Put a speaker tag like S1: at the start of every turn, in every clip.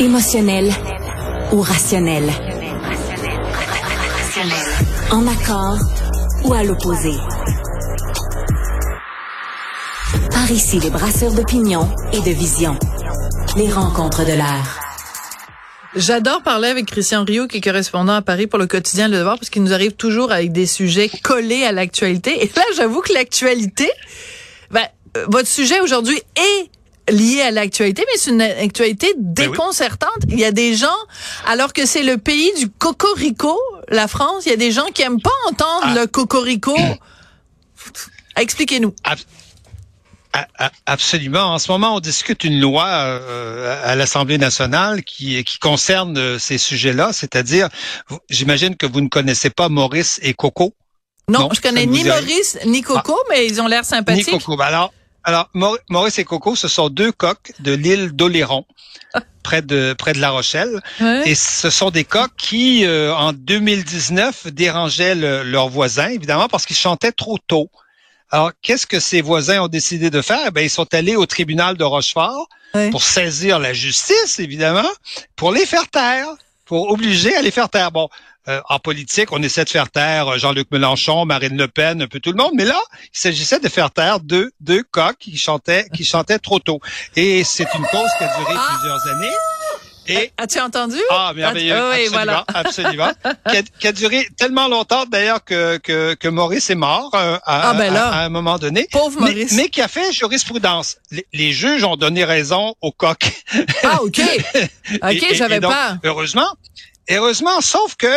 S1: Émotionnel ou rationnel? En accord ou à l'opposé? Par ici, les brasseurs d'opinion et de vision. Les rencontres de l'air.
S2: J'adore parler avec Christian Rio, qui est correspondant à Paris pour le quotidien Le Devoir, parce qu'il nous arrive toujours avec des sujets collés à l'actualité. Et là, j'avoue que l'actualité, ben, euh, votre sujet aujourd'hui est lié à l'actualité, mais c'est une actualité
S3: Ben
S2: déconcertante. Il y a des gens, alors que c'est le pays du cocorico, la France, il y a des gens qui aiment pas entendre
S3: Ah.
S2: le cocorico. Expliquez-nous.
S3: Absolument. En ce moment, on discute une loi euh, à l'Assemblée nationale qui, qui concerne euh, ces sujets-là, c'est-à-dire, j'imagine que vous ne connaissez pas Maurice et Coco.
S2: Non,
S3: Non,
S2: je connais ni. Maurice ni Coco, mais ils ont l'air
S3: Ni
S2: sympathiques.
S3: Coco. Ben Alors, alors Mau- Maurice et Coco, ce sont deux coqs de l'île d'Oléron, près de près de La Rochelle.
S2: Ouais.
S3: Et ce sont des coqs qui, euh, en 2019, dérangeaient le- leurs voisins, évidemment, parce qu'ils chantaient trop tôt. Alors, qu'est-ce que ces voisins ont décidé de faire? Ben, ils sont allés au tribunal de Rochefort pour saisir la justice, évidemment, pour les faire taire, pour obliger à les faire taire. Bon, euh, en politique, on essaie de faire taire Jean-Luc Mélenchon, Marine Le Pen, un peu tout le monde, mais là, il s'agissait de faire taire deux, deux coqs qui chantaient, qui chantaient trop tôt. Et c'est une cause qui a duré
S2: Ah!
S3: plusieurs années. Et
S2: As-tu entendu?
S3: ah, merveilleux.
S2: Ah, oui,
S3: absolument,
S2: voilà.
S3: absolument. Qui a, qui a duré tellement longtemps, d'ailleurs, que, que, que Maurice est mort euh, à,
S2: Ah, ben là.
S3: à- à un moment donné.
S2: Pauvre
S3: Mais,
S2: Maurice.
S3: mais qui a fait jurisprudence. Les, les juges ont donné raison au coq.
S2: Ah, OK. OK, j'avais pas.
S3: Heureusement. Heureusement, sauf que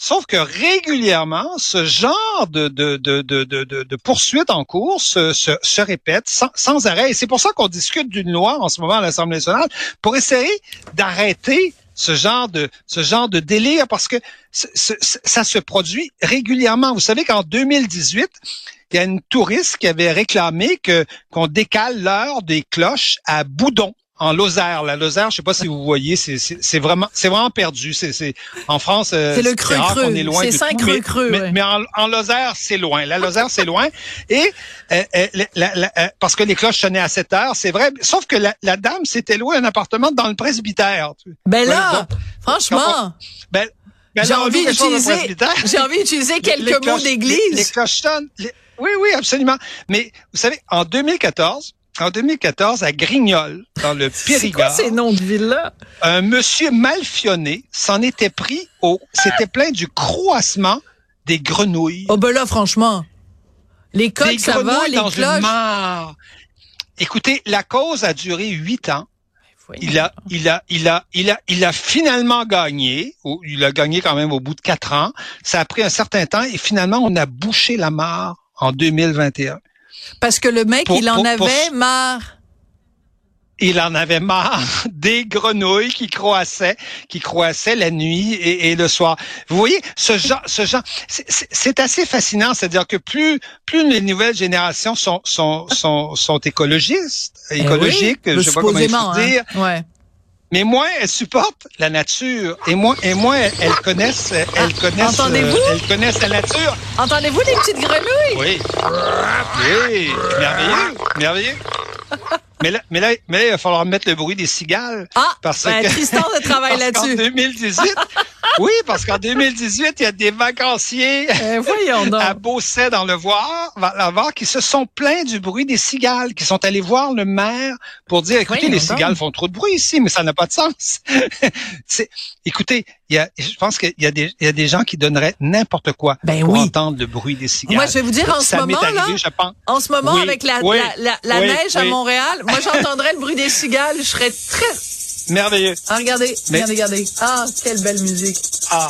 S3: Sauf que régulièrement, ce genre de, de, de, de, poursuite en cours se, se, répète sans, arrêt. Et c'est pour ça qu'on discute d'une loi en ce moment à l'Assemblée nationale pour essayer d'arrêter ce genre de ce genre de délire parce que ça se produit régulièrement. Vous savez qu'en 2018, il y a une touriste qui avait réclamé que qu'on décale l'heure des cloches à Boudon en Lozère. La Lozère, je sais pas si vous voyez, c'est vraiment c'est vraiment perdu. C'est c'est en France, euh,
S2: C'est le creux
S3: rare
S2: creux.
S3: est loin
S2: C'est cinq creux
S3: mais-
S2: creux,
S3: mais,
S2: ouais.
S3: mais en, en Lozère, c'est loin. La Lozère, c'est loin. Et euh, euh, la- la- la- parce que les cloches sonnaient à 7 heures, c'est vrai. Sauf que la, la dame s'était louée un appartement dans le presbytère.
S2: Ben
S3: Ouais,
S2: là,
S3: donc,
S2: franchement,
S3: Ben, ben
S2: j'ai envie d'utiliser, j'ai envie d'utiliser
S3: Les
S2: quelques mots
S3: cloches- Les, les
S2: d'église.
S3: cloches sonnent. Oui, oui, absolument. Mais vous savez, en 2014, en 2014, à Grignol, dans le
S2: C'est quoi
S3: Périgord,
S2: ces noms de villes-là?
S3: un monsieur malfionné s'en était pris au, s'était plaint du croassement des grenouilles.
S2: Oh, ben là, franchement. Les coques,
S3: des
S2: ça va, les
S3: dans une
S2: cloches?
S3: mare. Écoutez, la cause a duré huit ans. Il a, il a, il a, il a, il a finalement gagné. Il a gagné quand même au bout de quatre ans. Ça a pris un certain temps et finalement on a bouché la mare en 2021.
S2: Parce que le mec,
S3: Pour-
S2: il en
S3: pour- pour-
S2: avait marre.
S3: Il en avait marre des grenouilles qui croissaient, qui croissaient la nuit et, et le soir. Vous voyez, ce genre, ce genre, c'est- assez fascinant. C'est-à-dire que plus, plus les nouvelles générations sont, sont, sont, sont écologistes,
S2: Eh
S3: écologiques,
S2: oui,
S3: je sais pas comment il faut
S2: supposément, hein.
S3: dire,
S2: Ouais.
S3: Mais moins elles supportent la nature et moins et moins elles, connaissent elles connaissent
S2: entendez-vous?
S3: elles connaissent la nature.
S2: Entendez-vous les petites grenouilles?
S3: Oui. Oui, merveilleux, merveilleux. Mais là, mais là, mais là, il va falloir mettre le bruit des cigales.
S2: Ah,
S3: Parce
S2: ben,
S3: que-
S2: Tristan de travail là-dessus.
S3: 2018, oui, parce qu'en 2018, il y a des vacanciers
S2: Eh,
S3: à Beausset dans le Voir, Var, qui se sont plaints du bruit des cigales, qui sont allés voir le maire pour dire, écoutez, les cigales font trop de bruit ici, mais ça n'a pas de sens. Écoutez, il y a, je pense qu'il y a des, il y a des gens qui donneraient n'importe quoi
S2: Ben
S3: pour
S2: oui.
S3: entendre le bruit des cigales.
S2: Moi, je vais vous dire, en ce
S3: ça
S2: moment, là,
S3: arrivé, je pense.
S2: En ce moment,
S3: Oui,
S2: avec la, la, la, la
S3: oui,
S2: neige à. Montréal, moi, j'entendrais le bruit des cigales. Je serais très...
S3: Merveilleux.
S2: Ah, regardez,
S3: Mais-
S2: regardez, regardez. Ah, quelle belle musique.
S3: Ah.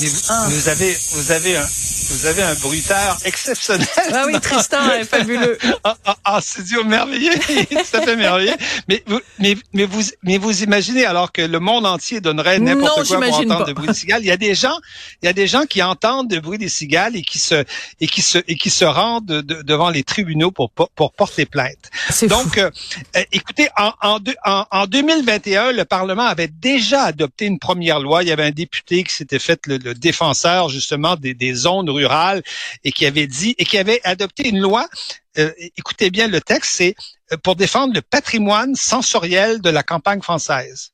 S3: Mais vous,
S2: Ah.
S3: vous avez, vous avez un, vous avez un bruiteur exceptionnel.
S2: Ah oui, Tristan est fabuleux.
S3: Ah, ah, ah, studio merveilleux, ça fait merveilleux. Mais vous, mais, mais vous, mais vous imaginez alors que le monde entier donnerait n'importe quoi pour entendre
S2: pas.
S3: le bruit des cigales. Il y a des gens, il y a des gens qui entendent le bruit des cigales et qui se, et qui se, et qui se rendent de- de- devant les tribunaux pour, pour, porter plainte.
S2: C'est.
S3: Donc, euh, euh, écoutez, en, en, en, en 2021, le Parlement avait déjà adopté une première loi. Il y avait un député qui s'était fait le, le défenseur justement des, des zones et qui avait dit et qui avait adopté une loi. euh, écoutez bien le texte, c'est euh, pour défendre le patrimoine sensoriel de la campagne française.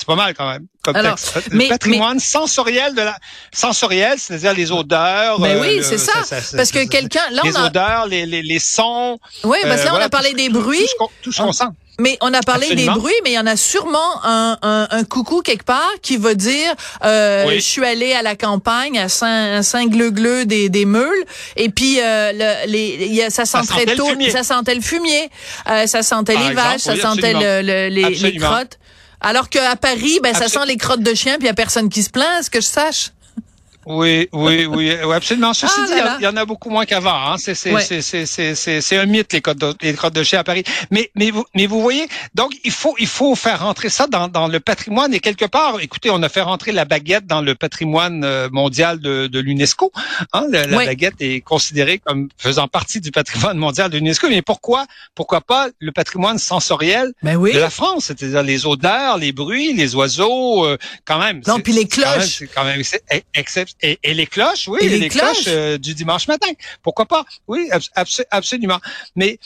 S3: C'est pas mal quand même comme
S2: Alors,
S3: texte.
S2: mais-
S3: le patrimoine sensoriel de la sensoriel, c'est-à-dire les odeurs.
S2: Ben
S3: euh,
S2: oui, c'est ça. Parce que quelqu'un, là,
S3: les
S2: on a,
S3: odeurs, les, les, les sons.
S2: oui, parce que
S3: euh,
S2: là, on a parlé des bruits.
S3: Tout, ce qu'on- tout ce qu'on sent.
S2: Mais on a parlé
S3: Absolument.
S2: des bruits, mais il y en a sûrement un, un, un coucou quelque part qui va dire euh,
S3: Oui.
S2: je suis allé à la campagne à Saint Saint gleu des des meules et puis euh, le, les il y a, ça sentait
S3: sentait le fumier.
S2: ça sentait le fumier, euh, ça sentait
S3: Par
S2: les
S3: exemple,
S2: vaches, ça sentait le, le- les, les crottes. Alors qu'à Paris, ben ça sent les crottes de chien puis il y a personne qui se plaint, à ce que je sache.
S3: Oui, oui, oui, oui, absolument. Ceci
S2: Ah
S3: dit,
S2: là
S3: il y a-
S2: là.
S3: il y, en a beaucoup moins qu'avant. Hein. C'est,
S2: Ouais.
S3: un mythe les crottes de, les de chien à Paris. Mais, mais vous, mais vous voyez, donc il faut, il faut faire rentrer ça dans, dans le patrimoine et quelque part, écoutez, on a fait rentrer la baguette dans le patrimoine euh, mondial de, de l'UNESCO. Hein. La, la
S2: Ouais.
S3: baguette est considérée comme faisant partie du patrimoine mondial de l'UNESCO. Mais pourquoi, pourquoi pas le patrimoine sensoriel
S2: Ben oui.
S3: de la France, c'est-à-dire les odeurs, les bruits, les oiseaux, euh, quand même.
S2: Non, puis les
S3: c'est quand même-
S2: cloches.
S3: Quand même, c'est excep- et, et les cloches, oui,
S2: Et les
S3: les,
S2: cloches.
S3: cloches, euh, du dimanche matin. Pourquoi pas? Oui, abs- abs- absolument. Mais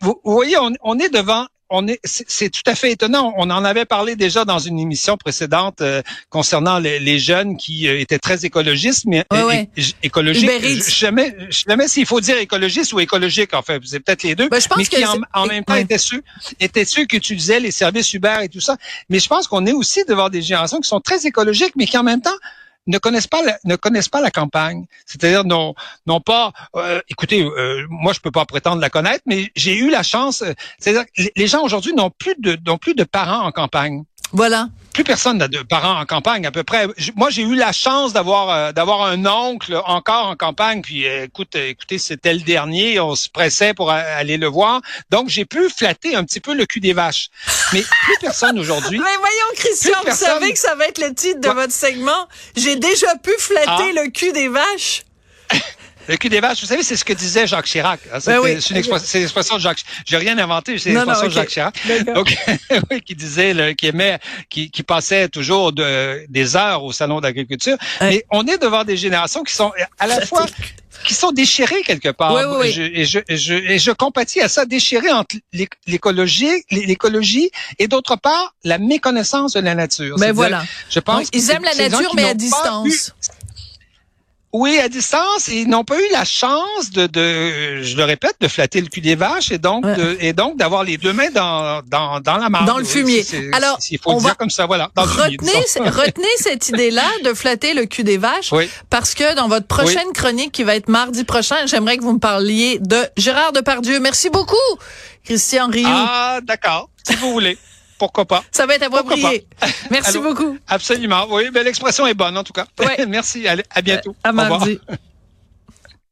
S3: vous, vous voyez, on, on est devant. On est, c'est tout à fait étonnant. On en avait parlé déjà dans une émission précédente euh, concernant les, les jeunes qui euh, étaient très écologistes, mais
S2: Ouais,
S3: é-
S2: ouais.
S3: écologiques. Je jamais, jamais s'il faut dire écologiste ou écologique. En fait, c'est peut-être les deux.
S2: Ben, je pense
S3: mais
S2: que
S3: qui en, en même temps
S2: ouais.
S3: étaient ceux, étaient ceux qui utilisaient les services Uber et tout ça. Mais je pense qu'on est aussi devant des générations qui sont très écologiques, mais qui en même temps ne connaissent pas la, ne connaissent pas la campagne. C'est-à-dire non non pas euh, écoutez euh, moi je peux pas prétendre la connaître mais j'ai eu la chance euh, c'est-à-dire les gens aujourd'hui n'ont plus de n'ont plus de parents en campagne.
S2: Voilà.
S3: Plus personne n'a de parents en campagne à peu près. Moi j'ai eu la chance d'avoir euh, d'avoir un oncle encore en campagne puis euh, écoute euh, écoutez c'était le dernier on se pressait pour aller le voir donc j'ai pu flatter un petit peu le cul des vaches. Mais plus personne aujourd'hui.
S2: Mais voyons, Christian, vous
S3: personne-
S2: savez que ça va être le titre de
S3: Ouais.
S2: votre segment. J'ai déjà pu flatter
S3: Ah.
S2: le cul des vaches.
S3: Le cul des vaches, vous savez, c'est ce que disait Jacques Chirac. hein.
S2: Ben oui.
S3: C'est une expression, c'est l'expression de Jacques. J'ai rien inventé, c'est l'expression
S2: ok.
S3: de Jacques Chirac. Donc, oui, qui disait, le- qui aimait, qui, qui passait toujours de, des heures au salon d'agriculture. Mais on est devant des générations qui sont à la fois qui sont déchirées quelque part.
S2: Oui, oui, oui.
S3: Je- et, je, et, je, et je compatis à ça, déchirées entre l'é- l'écologie, l'écologie et d'autre part la méconnaissance de la nature.
S2: Ben voilà.
S3: Je pense
S2: ils aiment la nature, mais à distance.
S3: Oui, à distance, ils n'ont pas eu la chance de, de, je le répète, de flatter le cul des vaches et donc,
S2: Ouais.
S3: de, et donc d'avoir les deux mains dans, dans, dans la marde.
S2: Dans le fumier. Alors,
S3: il faut
S2: on
S3: le dire
S2: va-
S3: comme ça, voilà. Dans le fumier,
S2: Retenez, retenez cette idée-là de flatter le cul des vaches
S3: Oui.
S2: parce que dans votre prochaine chronique qui va être mardi prochain, j'aimerais que vous me parliez de Gérard Depardieu. Merci beaucoup, Christian Rioux.
S3: Ah, d'accord. Si vous voulez. Pourquoi pas?
S2: Ça va être approprié. Merci
S3: Allô?
S2: beaucoup.
S3: Absolument. Oui, ben, l'expression est bonne, en tout cas.
S2: Ouais.
S3: Merci. Allez, à bientôt.
S2: À
S3: Au revoir.